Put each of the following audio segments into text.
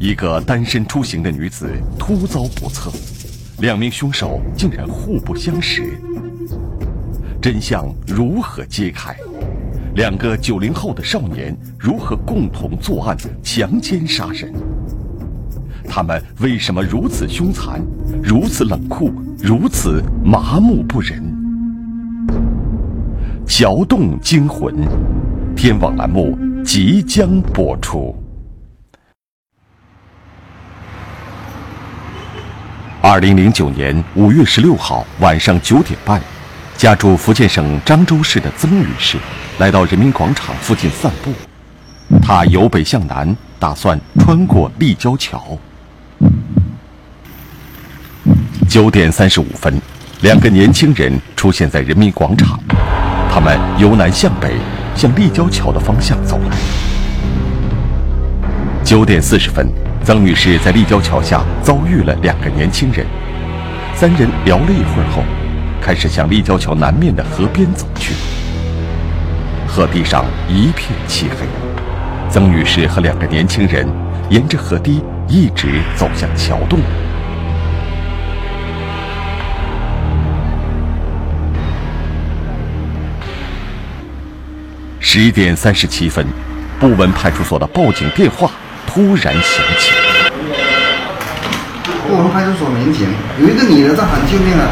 一个单身出行的女子突遭不测，两名凶手竟然互不相识，真相如何揭开？两个九零后的少年如何共同作案强奸杀人？他们为什么如此凶残、如此冷酷、如此麻木不仁？桥洞惊魂，天网栏目即将播出。二零零九年五月十六号晚上九点半，家住福建省漳州市的曾女士来到人民广场附近散步。她由北向南，打算穿过立交桥。九点三十五分，两个年轻人出现在人民广场，他们由南向北向立交桥的方向走来。九点四十分。曾女士在立交桥下遭遇了两个年轻人，三人聊了一会儿后，开始向立交桥南面的河边走去。河堤上一片漆黑，曾女士和两个年轻人沿着河堤一直走向桥洞。十一点三十七分，布文派出所的报警电话。突然响起。我们派出所民警，有一个女的在喊救命啊，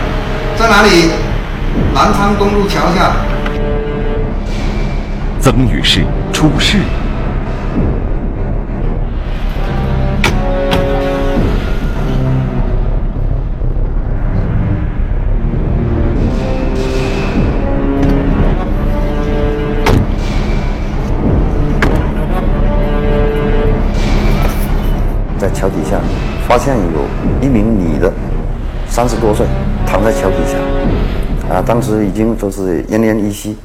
在哪里？南昌东路桥下。曾女士出事。桥底下发现有一名女的，三十多岁，躺在桥底下，啊，当时已经都是奄奄一息，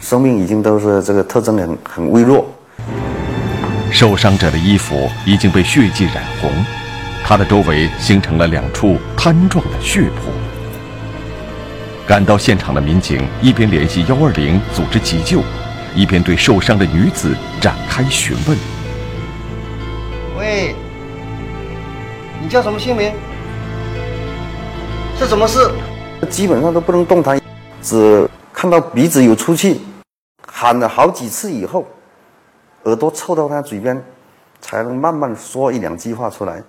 生命已经都是这个特征很很微弱。受伤者的衣服已经被血迹染红，他的周围形成了两处瘫状的血泊。赶到现场的民警一边联系幺二零组织急救，一边对受伤的女子展开询问。喂。你叫什么姓名？是什么事？基本上都不能动弹，只看到鼻子有出气，喊了好几次以后，耳朵凑到他嘴边，才能慢慢说一两句话出来。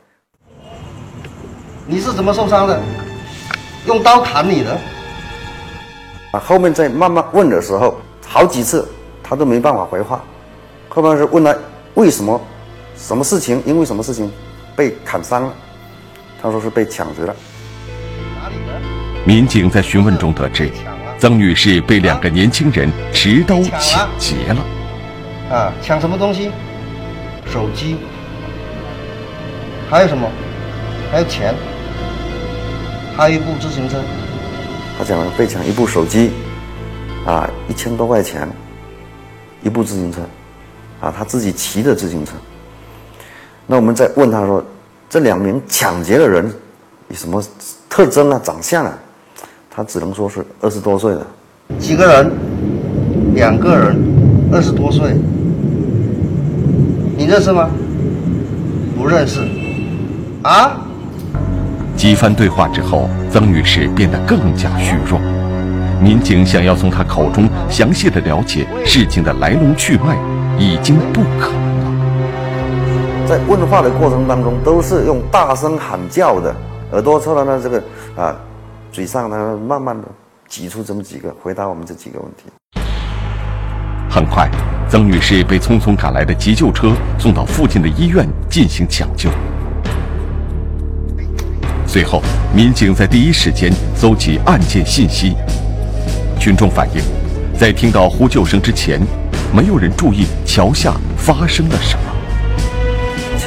你是怎么受伤的？用刀砍你的？啊，后面再慢慢问的时候，好几次他都没办法回话。后面是问他为什么，什么事情？因为什么事情？被砍伤了，他说是被抢劫了。民警在询问中得知，曾女士被两个年轻人持刀抢劫了。啊，抢什么东西？手机。还有什么？还有钱。还有一部自行车。他讲了被抢一部手机，啊，一千多块钱，一部自行车，啊，他自己骑的自行车。那我们再问他说，这两名抢劫的人有什么特征啊、长相啊？他只能说是二十多岁的。几个人？两个人，二十多岁。你认识吗？不认识。啊？几番对话之后，曾女士变得更加虚弱。民警想要从她口中详细的了解事情的来龙去脉，已经不可。在问话的过程当中，都是用大声喊叫的，耳朵凑到那这个啊，嘴上呢，慢慢的挤出这么几个回答我们这几个问题。很快，曾女士被匆匆赶来的急救车送到附近的医院进行抢救。随后，民警在第一时间搜集案件信息。群众反映，在听到呼救声之前，没有人注意桥下发生了什么。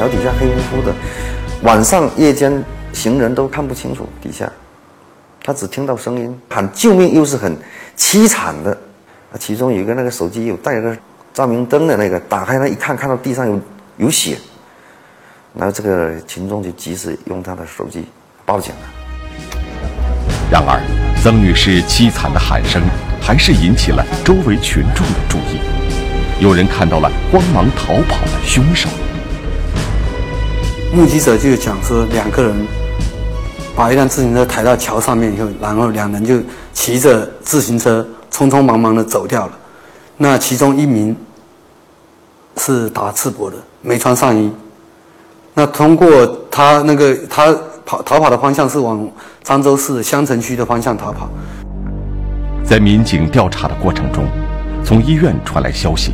桥底下黑乎乎的，晚上夜间行人都看不清楚底下，他只听到声音喊救命，又是很凄惨的。其中有一个那个手机有带个照明灯的那个，打开了一看，看到地上有有血，然后这个群众就及时用他的手机报警了。然而，曾女士凄惨的喊声还是引起了周围群众的注意，有人看到了慌忙逃跑的凶手。目击者就讲说，两个人把一辆自行车抬到桥上面以后，然后两人就骑着自行车匆匆忙忙的走掉了。那其中一名是打赤膊的，没穿上衣。那通过他那个他跑逃跑的方向是往漳州市襄城区的方向逃跑。在民警调查的过程中，从医院传来消息，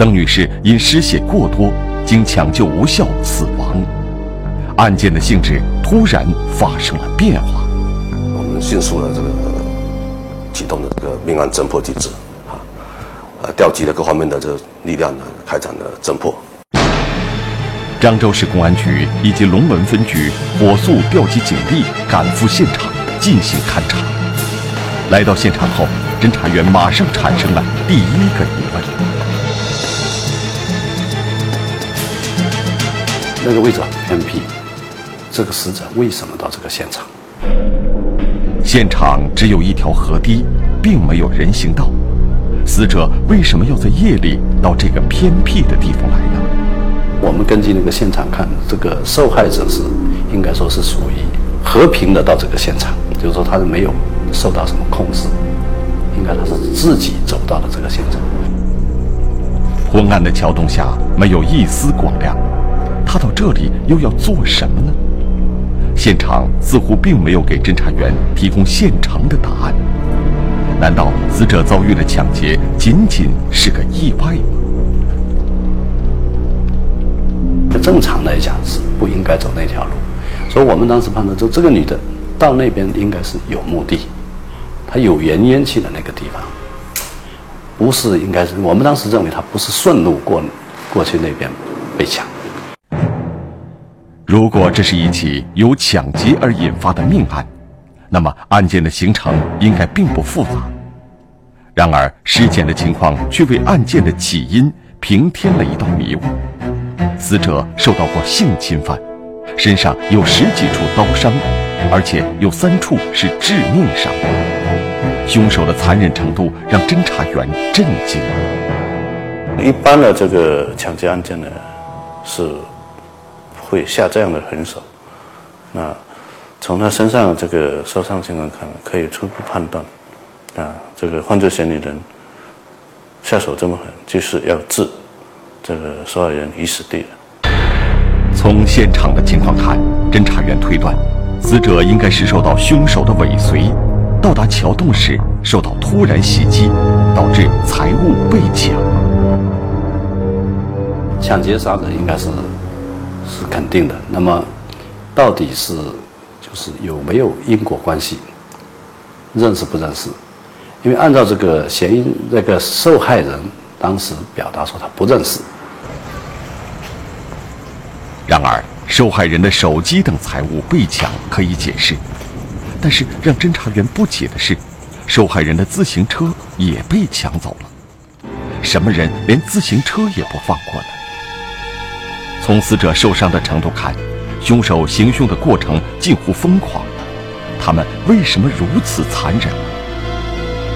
曾女士因失血过多。经抢救无效死亡，案件的性质突然发生了变化。我们迅速的这个启动了这个命案侦破机制，啊，呃，调集了各方面的这个力量呢，开展了侦破。漳州市公安局以及龙门分局火速调集警力赶赴现场进行勘查。来到现场后，侦查员马上产生了第一个疑问。那个位置很偏僻，这个死者为什么到这个现场？现场只有一条河堤，并没有人行道，死者为什么要在夜里到这个偏僻的地方来呢？我们根据那个现场看，这个受害者是应该说是属于和平的到这个现场，就是说他是没有受到什么控制，应该他是自己走到了这个现场。昏暗的桥洞下没有一丝光亮。他到这里又要做什么呢？现场似乎并没有给侦查员提供现成的答案。难道死者遭遇了抢劫，仅仅是个意外吗？正常来讲是不应该走那条路，所以我们当时判断，就这个女的到那边应该是有目的，她有原因去的那个地方，不是应该是我们当时认为她不是顺路过过去那边被抢。如果这是一起由抢劫而引发的命案，那么案件的形成应该并不复杂。然而，尸检的情况却为案件的起因平添了一道迷雾。死者受到过性侵犯，身上有十几处刀伤，而且有三处是致命伤。凶手的残忍程度让侦查员震惊。一般的这个抢劫案件呢，是。会下这样的狠手，那从他身上这个受伤情况看，可以初步判断，啊，这个犯罪嫌疑人下手这么狠，就是要置这个受害人于死地的。从现场的情况看，侦查员推断，死者应该是受到凶手的尾随，到达桥洞时受到突然袭击，导致财物被抢。抢劫杀人应该是。是肯定的。那么，到底是就是有没有因果关系？认识不认识？因为按照这个嫌疑那个受害人当时表达说他不认识。然而，受害人的手机等财物被抢可以解释，但是让侦查员不解的是，受害人的自行车也被抢走了。什么人连自行车也不放过呢？从死者受伤的程度看，凶手行凶的过程近乎疯狂。他们为什么如此残忍？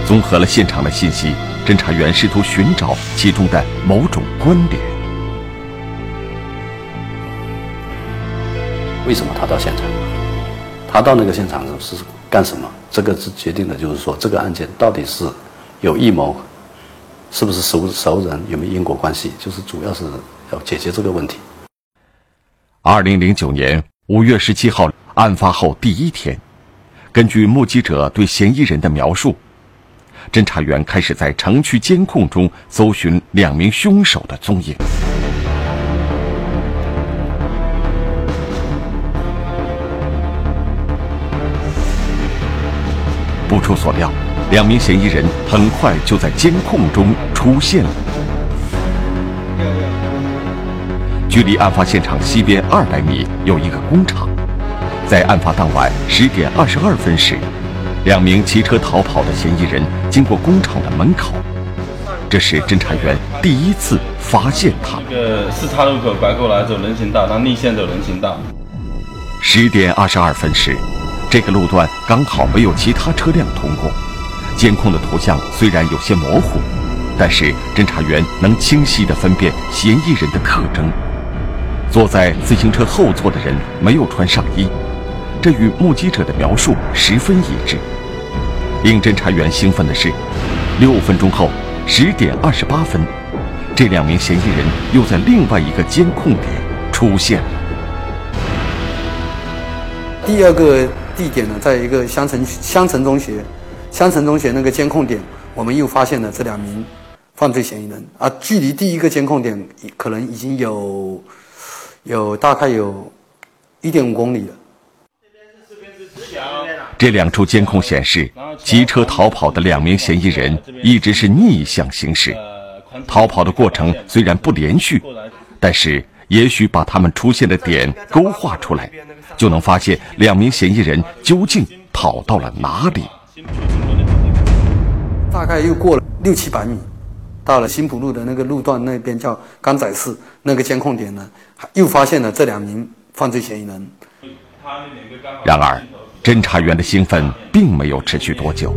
综合了现场的信息，侦查员试图寻找其中的某种关联。为什么他到现场？他到那个现场是干什么？这个是决定的，就是说这个案件到底是有预谋，是不是熟熟人，有没有因果关系？就是主要是要解决这个问题。二零零九年五月十七号，案发后第一天，根据目击者对嫌疑人的描述，侦查员开始在城区监控中搜寻两名凶手的踪影。不出所料，两名嫌疑人很快就在监控中出现了。距离案发现场西边二百米有一个工厂，在案发当晚十点二十二分时，两名骑车逃跑的嫌疑人经过工厂的门口，这是侦查员第一次发现他。这个四岔路口拐过来走人行道，他逆线走人行道。十点二十二分时，这个路段刚好没有其他车辆通过，监控的图像虽然有些模糊，但是侦查员能清晰地分辨嫌疑人的特征。坐在自行车后座的人没有穿上衣，这与目击者的描述十分一致。令侦查员兴奋的是，六分钟后，十点二十八分，这两名嫌疑人又在另外一个监控点出现了。第二个地点呢，在一个香城香城中学，香城中学那个监控点，我们又发现了这两名犯罪嫌疑人，啊距离第一个监控点可能已经有有大概有一点五公里了。这两处监控显示，骑车逃跑的两名嫌疑人一直是逆向行驶。逃跑的过程虽然不连续，但是也许把他们出现的点勾画出来，就能发现两名嫌疑人究竟跑到了哪里。大概又过了六七百米，到了新浦路的那个路段那边叫甘仔寺那个监控点呢，又发现了这两名犯罪嫌疑人。然而。侦查员的兴奋并没有持续多久，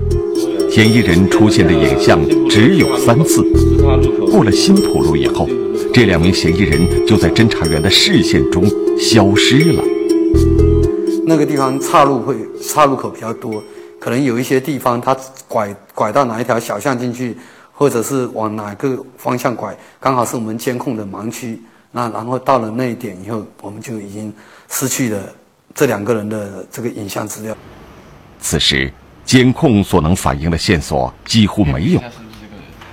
嫌疑人出现的影像只有三次。过了新浦路以后，这两名嫌疑人就在侦查员的视线中消失了。那个地方岔路会岔路口比较多，可能有一些地方他拐拐到哪一条小巷进去，或者是往哪个方向拐，刚好是我们监控的盲区。那然后到了那一点以后，我们就已经失去了。这两个人的这个影像资料，此时监控所能反映的线索几乎没有。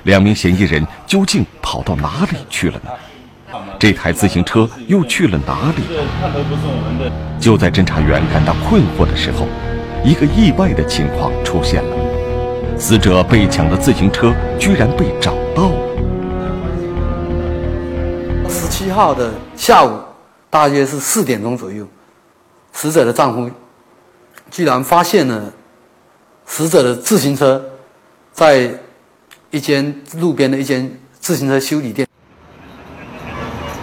两名嫌疑人究竟跑到哪里去了呢？这台自行车又去了哪里？就在侦查员感到困惑的时候，一个意外的情况出现了：死者被抢的自行车居然被找到了。七号的下午，大约是四点钟左右。死者的丈夫居然发现了死者的自行车在一间路边的一间自行车修理店。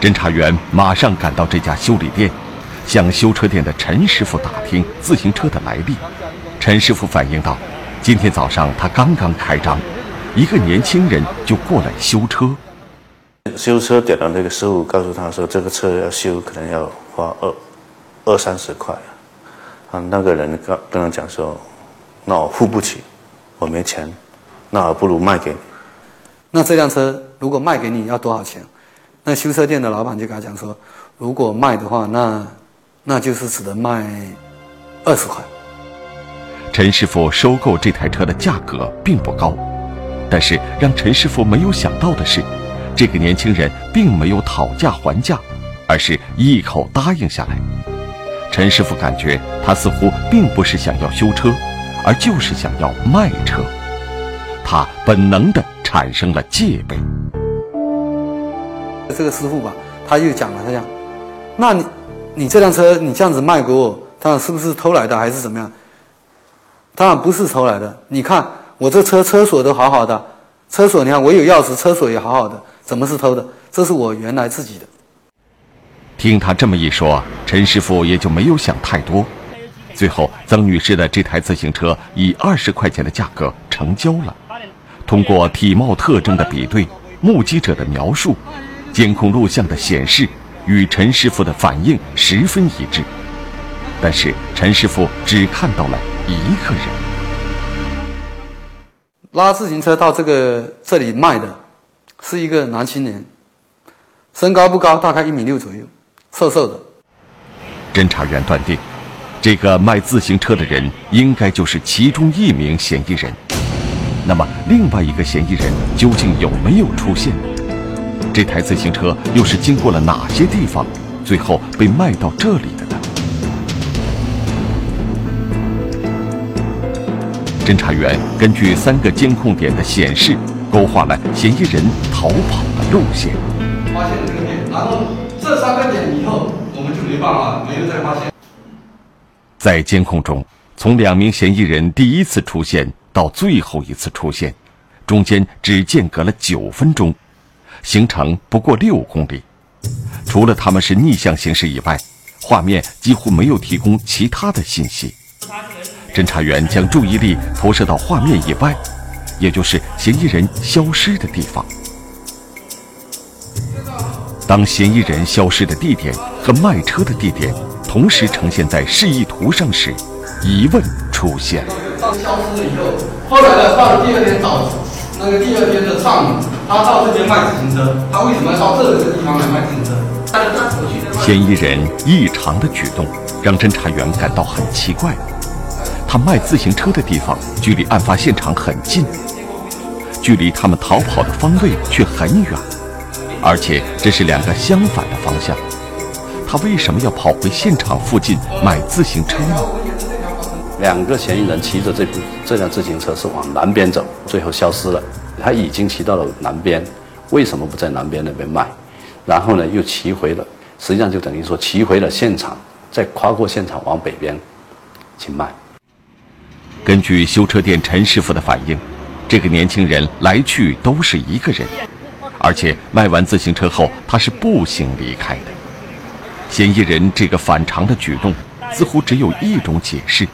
侦查员马上赶到这家修理店，向修车店的陈师傅打听自行车的来历。陈师傅反映道：“今天早上他刚刚开张，一个年轻人就过来修车。修车点的那个师傅告诉他说，这个车要修可能要花二。”二三十块，啊，那个人跟跟他讲说，那我付不起，我没钱，那我不如卖给你。那这辆车如果卖给你要多少钱？那修车店的老板就跟他讲说，如果卖的话，那那就是只能卖二十块。陈师傅收购这台车的价格并不高，但是让陈师傅没有想到的是，这个年轻人并没有讨价还价，而是一口答应下来。陈师傅感觉他似乎并不是想要修车，而就是想要卖车。他本能的产生了戒备。这个师傅吧，他又讲了，他讲：“那你，你这辆车你这样子卖给我，他是不是偷来的还是怎么样？”当然不是偷来的。你看我这车车锁都好好的，车锁你看我有钥匙，车锁也好好的，怎么是偷的？这是我原来自己的。听他这么一说，陈师傅也就没有想太多。最后，曾女士的这台自行车以二十块钱的价格成交了。通过体貌特征的比对、目击者的描述、监控录像的显示，与陈师傅的反应十分一致。但是，陈师傅只看到了一个人。拉自行车到这个这里卖的，是一个男青年，身高不高，大概一米六左右。瘦瘦的。侦查员断定，这个卖自行车的人应该就是其中一名嫌疑人。那么，另外一个嫌疑人究竟有没有出现？这台自行车又是经过了哪些地方，最后被卖到这里的呢？侦查员根据三个监控点的显示，勾画了嫌疑人逃跑的路线。发现这个点，然后。这三个点以后，我们就没办法，没有再发现。在监控中，从两名嫌疑人第一次出现到最后一次出现，中间只间隔了九分钟，行程不过六公里。除了他们是逆向行驶以外，画面几乎没有提供其他的信息。侦查员将注意力投射到画面以外，也就是嫌疑人消失的地方。当嫌疑人消失的地点和卖车的地点同时呈现在示意图上时，疑问出现了。消失以后，后来呢，到了第二天早，那个第二天的上午，他到这边卖自行车，他为什么要到这个地方来卖自行车？嫌疑人异常的举动让侦查员感到很奇怪。他卖自行车的地方距离案发现场很近，距离他们逃跑的方位却很远，而且这是两个相反的方向。他为什么要跑回现场附近买自行车呢？两个嫌疑人骑着这部这辆自行车是往南边走，最后消失了。他已经骑到了南边，为什么不在南边那边卖？然后呢，又骑回了，实际上就等于说骑回了现场，再跨过现场往北边去卖。根据修车店陈师傅的反映，这个年轻人来去都是一个人，而且卖完自行车后他是步行离开的。嫌疑人这个反常的举动，似乎只有一种解释：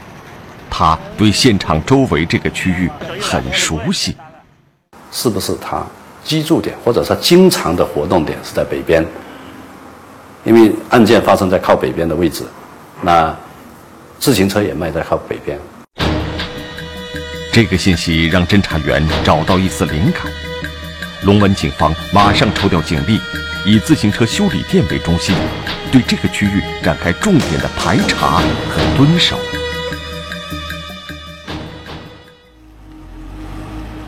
他对现场周围这个区域很熟悉。是不是他居住点或者他经常的活动点是在北边？因为案件发生在靠北边的位置，那自行车也卖在靠北边。这个信息让侦查员找到一丝灵感，龙文警方马上抽调警力，以自行车修理店为中心，对这个区域展开重点的排查和蹲守。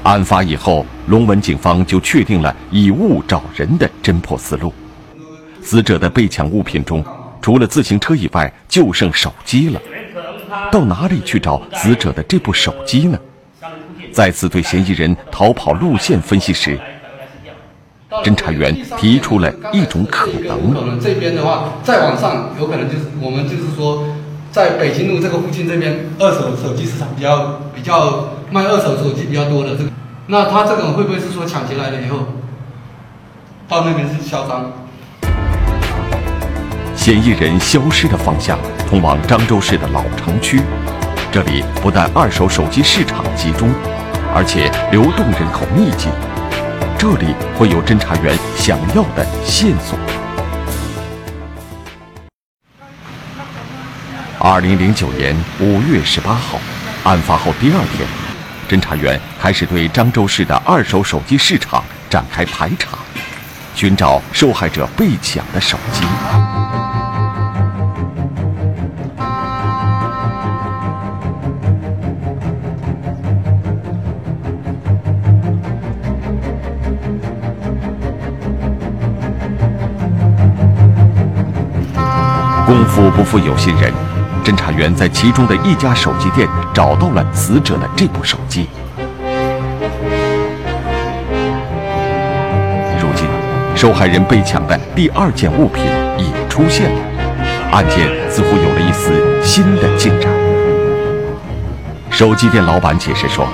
案发以后，龙文警方就确定了以物找人的侦破思路。死者的被抢物品中，除了自行车以外，就剩手机了。到哪里去找死者的这部手机呢？再次对嫌疑人逃跑路线分析时，侦查员提出了一种可能：可能这边的话，再往上，有可能就是我们就是说，在北京路这个附近这边，二手手机市场比较比较卖二手手机比较多的这个，那他这种会不会是说抢劫来了以后，到那边是销赃？嫌疑人消失的方向通往漳州市的老城区，这里不但二手手机市场集中。而且流动人口密集，这里会有侦查员想要的线索。二零零九年五月十八号，案发后第二天，侦查员开始对漳州市的二手手机市场展开排查，寻找受害者被抢的手机。功夫不负有心人，侦查员在其中的一家手机店找到了死者的这部手机。如今，受害人被抢的第二件物品也出现了，案件似乎有了一丝新的进展。手机店老板解释说，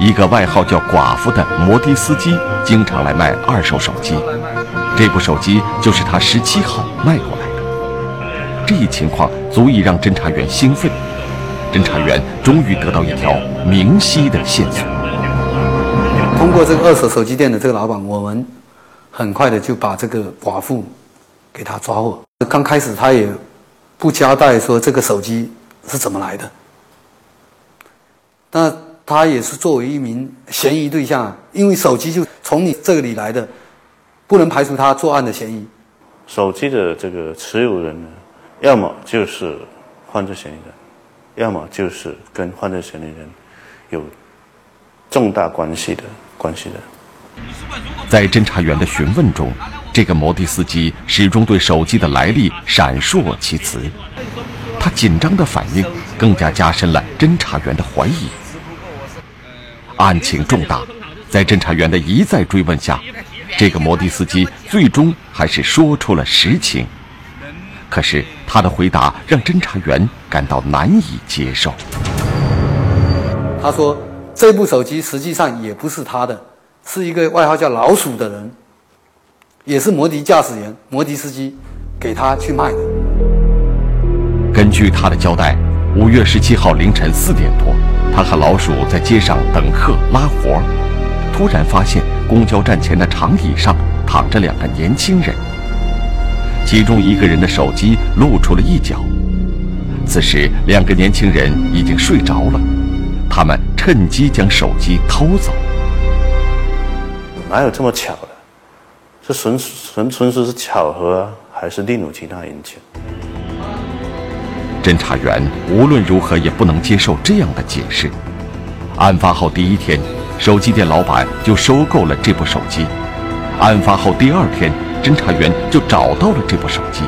一个外号叫“寡妇”的摩的司机经常来卖二手手机，这部手机就是他十七号卖过来。这一情况足以让侦查员兴奋，侦查员终于得到一条明晰的线索。通过这个二手手机店的这个老板，我们很快的就把这个寡妇给他抓获。刚开始他也不交代说这个手机是怎么来的，那他也是作为一名嫌疑对象，因为手机就从你这里来的，不能排除他作案的嫌疑。手机的这个持有人呢？要么就是犯罪嫌疑人，要么就是跟犯罪嫌疑人有重大关系的关系人。在侦查员的询问中，这个摩的司机始终对手机的来历闪烁其词。他紧张的反应更加加深了侦查员的怀疑。案情重大，在侦查员的一再追问下，这个摩的司机最终还是说出了实情。可是他的回答让侦查员感到难以接受。他说：“这部手机实际上也不是他的，是一个外号叫‘老鼠’的人，也是摩的驾驶员、摩的司机，给他去卖的。”根据他的交代，五月十七号凌晨四点多，他和老鼠在街上等客拉活，突然发现公交站前的长椅上躺着两个年轻人。其中一个人的手机露出了一角。此时，两个年轻人已经睡着了，他们趁机将手机偷走。哪有这么巧的？这纯纯纯属是巧合啊，还是另有其他因素？侦查员无论如何也不能接受这样的解释。案发后第一天，手机店老板就收购了这部手机。案发后第二天，侦查员就找到了这部手机。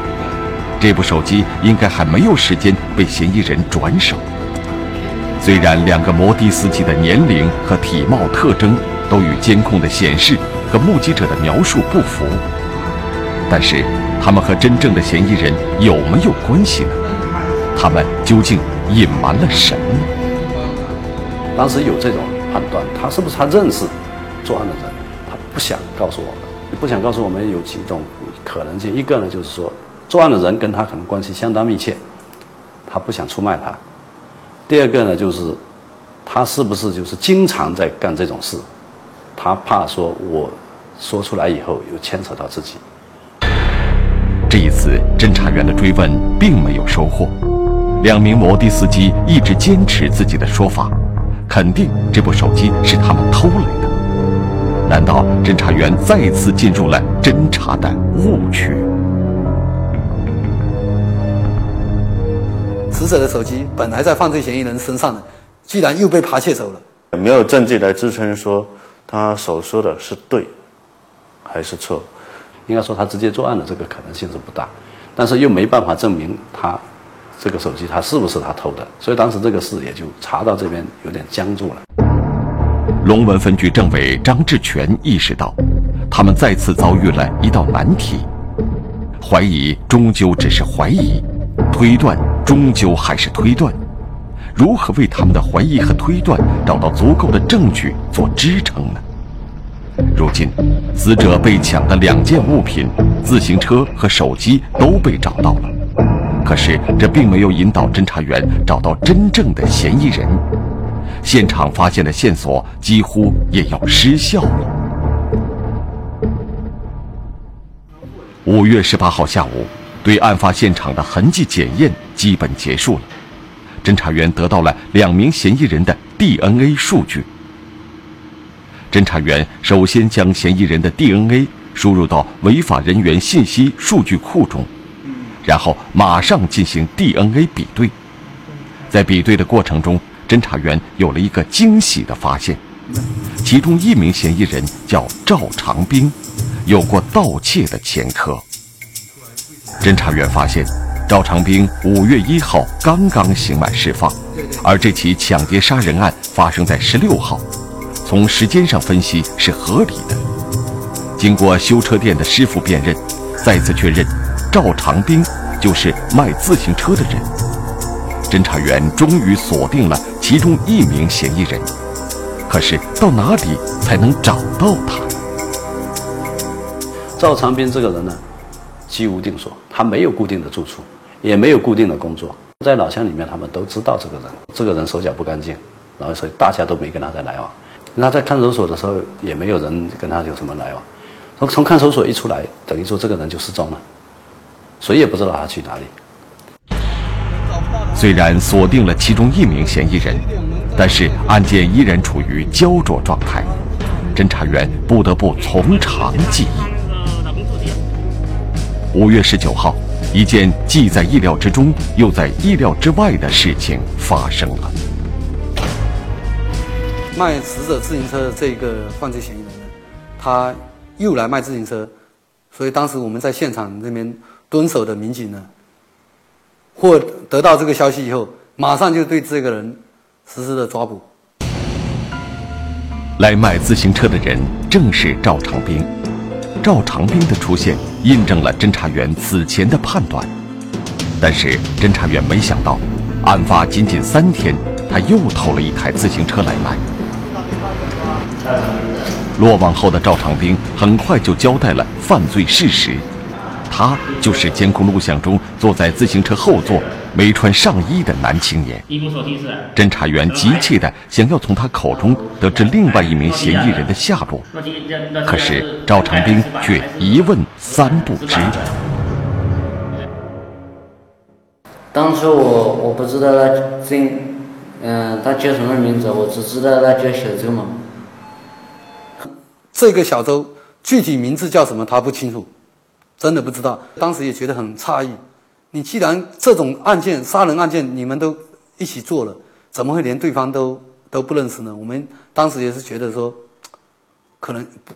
这部手机应该还没有时间被嫌疑人转手。虽然两个摩的司机的年龄和体貌特征都与监控的显示和目击者的描述不符，但是他们和真正的嫌疑人有没有关系呢？他们究竟隐瞒了什么？当时有这种判断，他是不是他认识作案的人？不想告诉我们，不想告诉我们有几种可能性。一个呢，就是说。作案的人跟他可能关系相当密切，他不想出卖他。第二个呢，就是他是不是就是经常在干这种事，他怕说我说出来以后又牵扯到自己。这一次侦查员的追问并没有收获，两名摩的司机一直坚持自己的说法，肯定这部手机是他们偷来的。难道侦查员再次进入了侦查的误区？死者的手机本来在犯罪嫌疑人身上的，居然又被扒窃走了。没有证据来支撑说他所说的是对还是错。应该说他直接作案的这个可能性是不大，但是又没办法证明他这个手机他是不是他偷的，所以当时这个事也就查到这边有点僵住了。龙门分局政委张志全意识到，他们再次遭遇了一道难题：怀疑终究只是怀疑，推断。终究还是推断，如何为他们的怀疑和推断找到足够的证据做支撑呢？如今，死者被抢的两件物品——自行车和手机都被找到了，可是这并没有引导侦查员找到真正的嫌疑人，现场发现的线索几乎也要失效了。五月十八号下午。对案发现场的痕迹检验基本结束了，侦查员得到了两名嫌疑人的 DNA 数据。侦查员首先将嫌疑人的 DNA 输入到违法人员信息数据库中，然后马上进行 DNA 比对。在比对的过程中，侦查员有了一个惊喜的发现：其中一名嫌疑人叫赵长兵，有过盗窃的前科。侦查员发现，赵长兵五月一号刚刚刑满释放，而这起抢劫杀人案发生在十六号，从时间上分析是合理的。经过修车店的师傅辨认，再次确认，赵长兵就是卖自行车的人。侦查员终于锁定了其中一名嫌疑人，可是到哪里才能找到他？赵长斌这个人呢？居无定所，他没有固定的住处，也没有固定的工作，在老乡里面，他们都知道这个人，这个人手脚不干净，然后所以大家都没跟他在来往。那在看守所的时候，也没有人跟他有什么来往。从从看守所一出来，等于说这个人就失踪了，谁也不知道他去哪里。虽然锁定了其中一名嫌疑人，但是案件依然处于焦灼状态，侦查员不得不从长计议。五月十九号，一件既在意料之中又在意料之外的事情发生了。卖死者自行车的这个犯罪嫌疑人呢，他又来卖自行车，所以当时我们在现场这边蹲守的民警呢，获得到这个消息以后，马上就对这个人实施了抓捕。来卖自行车的人正是赵长兵。赵长兵的出现印证了侦查员此前的判断，但是侦查员没想到，案发仅仅三天，他又偷了一台自行车来卖。落网后的赵长兵很快就交代了犯罪事实。他就是监控录像中坐在自行车后座、没穿上衣的男青年。侦查员急切地想要从他口中得知另外一名嫌疑人的下落，可是赵长兵却一问三不知。当初我我不知道他真，嗯，他叫什么名字，我只知道他叫小周嘛。这个小周具体名字叫什么，他不清楚，真的不知道。当时也觉得很诧异，你既然这种案件杀人案件你们都一起做了，怎么会连对方都都不认识呢？我们当时也是觉得说，可能不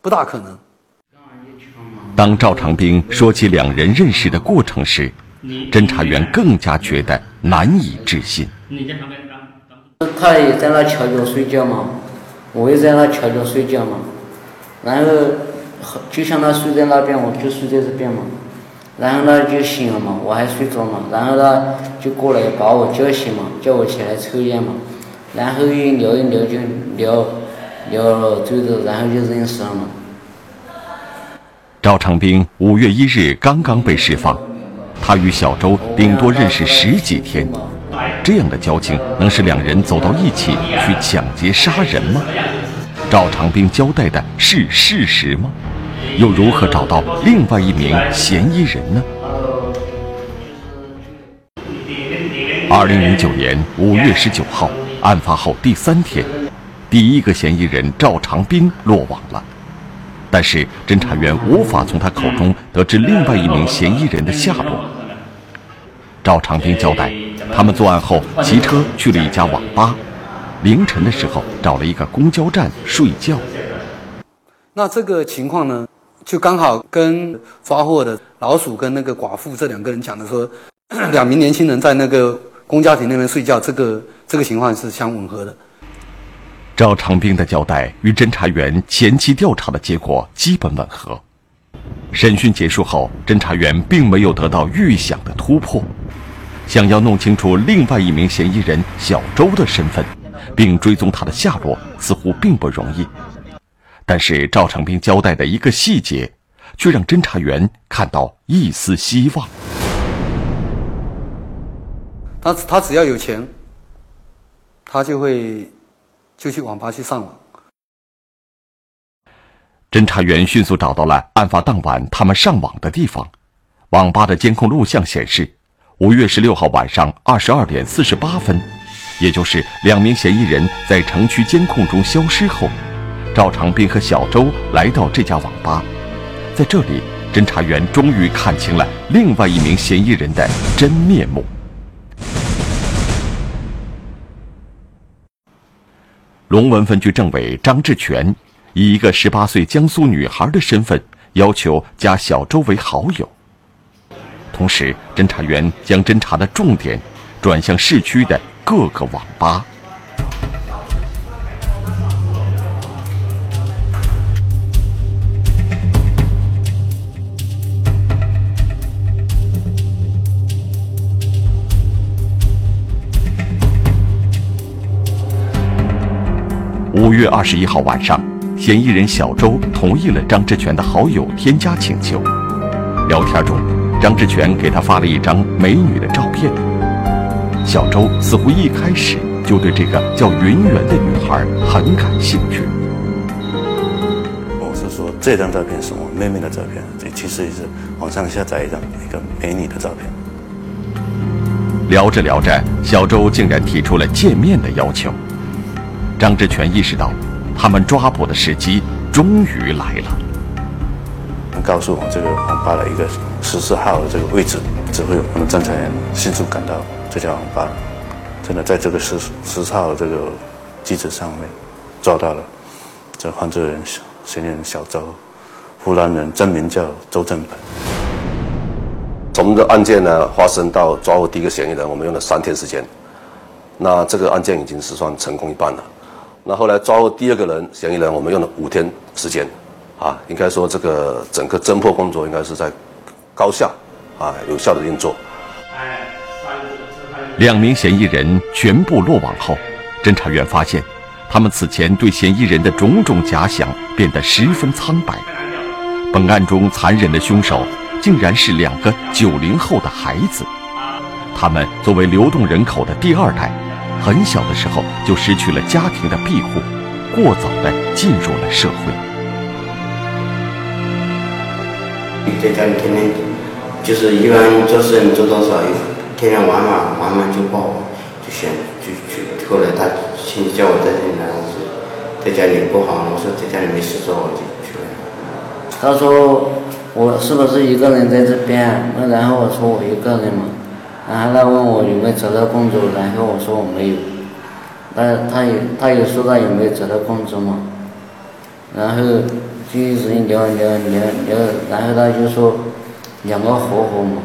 不大可能。当赵长兵说起两人认识的过程时，侦查员更加觉得难以置信。他也在那桥角睡觉嘛，我也在那桥角睡觉嘛，然后就像他睡在那边，我就睡在这边嘛，然后他就醒了嘛，我还睡着嘛，然后他就过来把我叫醒嘛，叫我起来抽烟嘛，然后一聊一聊就聊聊醉了，然后就认识了嘛。赵长兵五月一日刚刚被释放，他与小周顶多认识十几天，这样的交情能使两人走到一起去抢劫杀人吗？赵长兵交代的是事实吗？又如何找到另外一名嫌疑人呢？二零零九年五月十九号，案发后第三天，第一个嫌疑人赵长兵落网了。但是侦查员无法从他口中得知另外一名嫌疑人的下落。赵长兵交代，他们作案后骑车去了一家网吧，凌晨的时候找了一个公交站睡觉。那这个情况呢，就刚好跟抓获的老鼠跟那个寡妇这两个人讲的说，两名年轻人在那个公家亭那边睡觉，这个这个情况是相吻合的。赵长兵的交代与侦查员前期调查的结果基本吻合。审讯结束后，侦查员并没有得到预想的突破。想要弄清楚另外一名嫌疑人小周的身份，并追踪他的下落，似乎并不容易。但是赵成兵交代的一个细节，却让侦查员看到一丝希望。他他只要有钱，他就会。就去网吧去上网。侦查员迅速找到了案发当晚他们上网的地方，网吧的监控录像显示，五月十六号晚上二十二点四十八分，也就是两名嫌疑人在城区监控中消失后，赵长斌和小周来到这家网吧，在这里，侦查员终于看清了另外一名嫌疑人的真面目。龙文分局政委张志全以一个十八岁江苏女孩的身份要求加小周为好友，同时，侦查员将侦查的重点转向市区的各个网吧。五月二十一号晚上，嫌疑人小周同意了张志全的好友添加请求。聊天中，张志全给他发了一张美女的照片。小周似乎一开始就对这个叫云媛的女孩很感兴趣。我是说，这张照片是我妹妹的照片，这其实也是网上下载一张一个美女的照片。聊着聊着，小周竟然提出了见面的要求。张志全意识到，他们抓捕的时机终于来了。告诉我这个网吧的一个十四号的这个位置，指挥我们侦查员迅速赶到这家网吧，真的在这个十十四号这个机子上面抓到了这犯罪人嫌疑人小周，湖南人，真名叫周正本。从这案件呢发生到抓获第一个嫌疑人，我们用了三天时间，那这个案件已经是算成功一半了。那后来抓获第二个人嫌疑人，我们用了五天时间，啊，应该说这个整个侦破工作应该是在高效，啊，有效的运作。两名嫌疑人全部落网后，侦查员发现，他们此前对嫌疑人的种种假想变得十分苍白。本案中残忍的凶手，竟然是两个九零后的孩子，他们作为流动人口的第二代。很小的时候就失去了家庭的庇护，过早的进入了社会。你在家里天天就是一般做事做多少，天天玩嘛，玩嘛就抱，就想就去。后来他亲戚叫我在这里来，我说在家里不好，我说在家里没事做，我就去了。他说我是不是一个人在这边？那然后我说我一个人嘛。然后他问我有没有找到工作，然后我说我没有。但他也他也说他有没有找到工作嘛。然后就一直聊聊聊聊，然后他就说两个合伙嘛。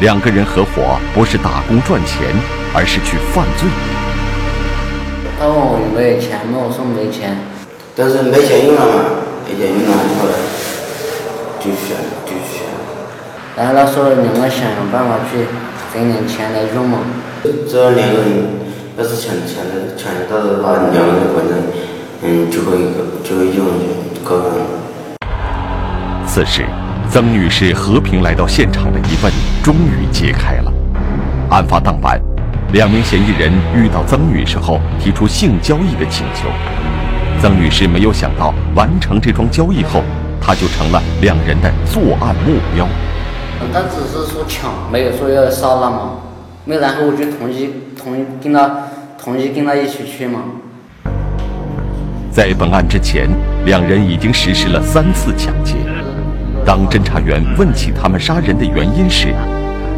两个人合伙不是打工赚钱，而是去犯罪。他问我有没有钱，嘛我说没钱。但是没钱用了嘛，没钱用了，后来就选就选。然后他说你们想想办法去挣点钱来用嘛。这两个人要是抢抢的抢得到的话，两个人反正嗯就会就会用够了。此时。曾女士和平来到现场的疑问终于揭开了。案发当晚，两名嫌疑人遇到曾女士后提出性交易的请求。曾女士没有想到，完成这桩交易后，她就成了两人的作案目标。他只是说抢，没有说要杀他嘛。没然后我就同意，同意跟他，同意跟他一起去嘛。在本案之前，两人已经实施了三次抢劫。当侦查员问起他们杀人的原因时，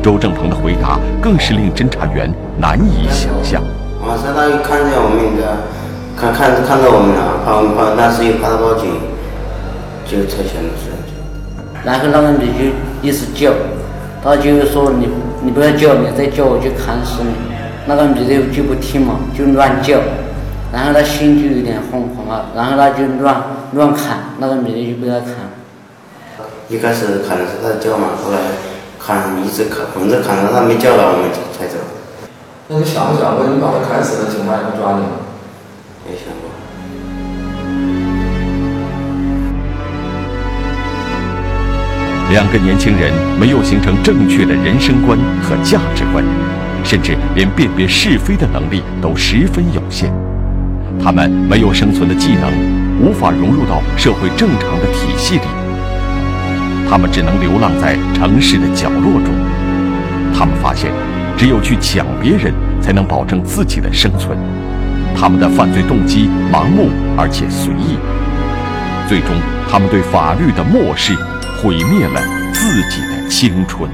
周正鹏的回答更是令侦查员难以想象。我，相当于看见我们的，看看看到我们了，怕怕，但是又怕他报警，就才想的是。然后那个女就一直叫，他就说你你不要叫，你再叫我就砍死你。那个女的就不听嘛，就乱叫，然后他心就有点慌慌了，然后他就乱乱砍，那个女的就被他砍。一开始砍的是他叫嘛，后来砍一直砍，横着砍到他没叫了，我们才走。那你想不想过你把他砍死了，警察也不抓你吗？没想过。两个年轻人没有形成正确的人生观和价值观，甚至连辨别是非的能力都十分有限。他们没有生存的技能，无法融入到社会正常的体系里。他们只能流浪在城市的角落中。他们发现，只有去抢别人，才能保证自己的生存。他们的犯罪动机盲目而且随意，最终他们对法律的漠视，毁灭了自己的青春。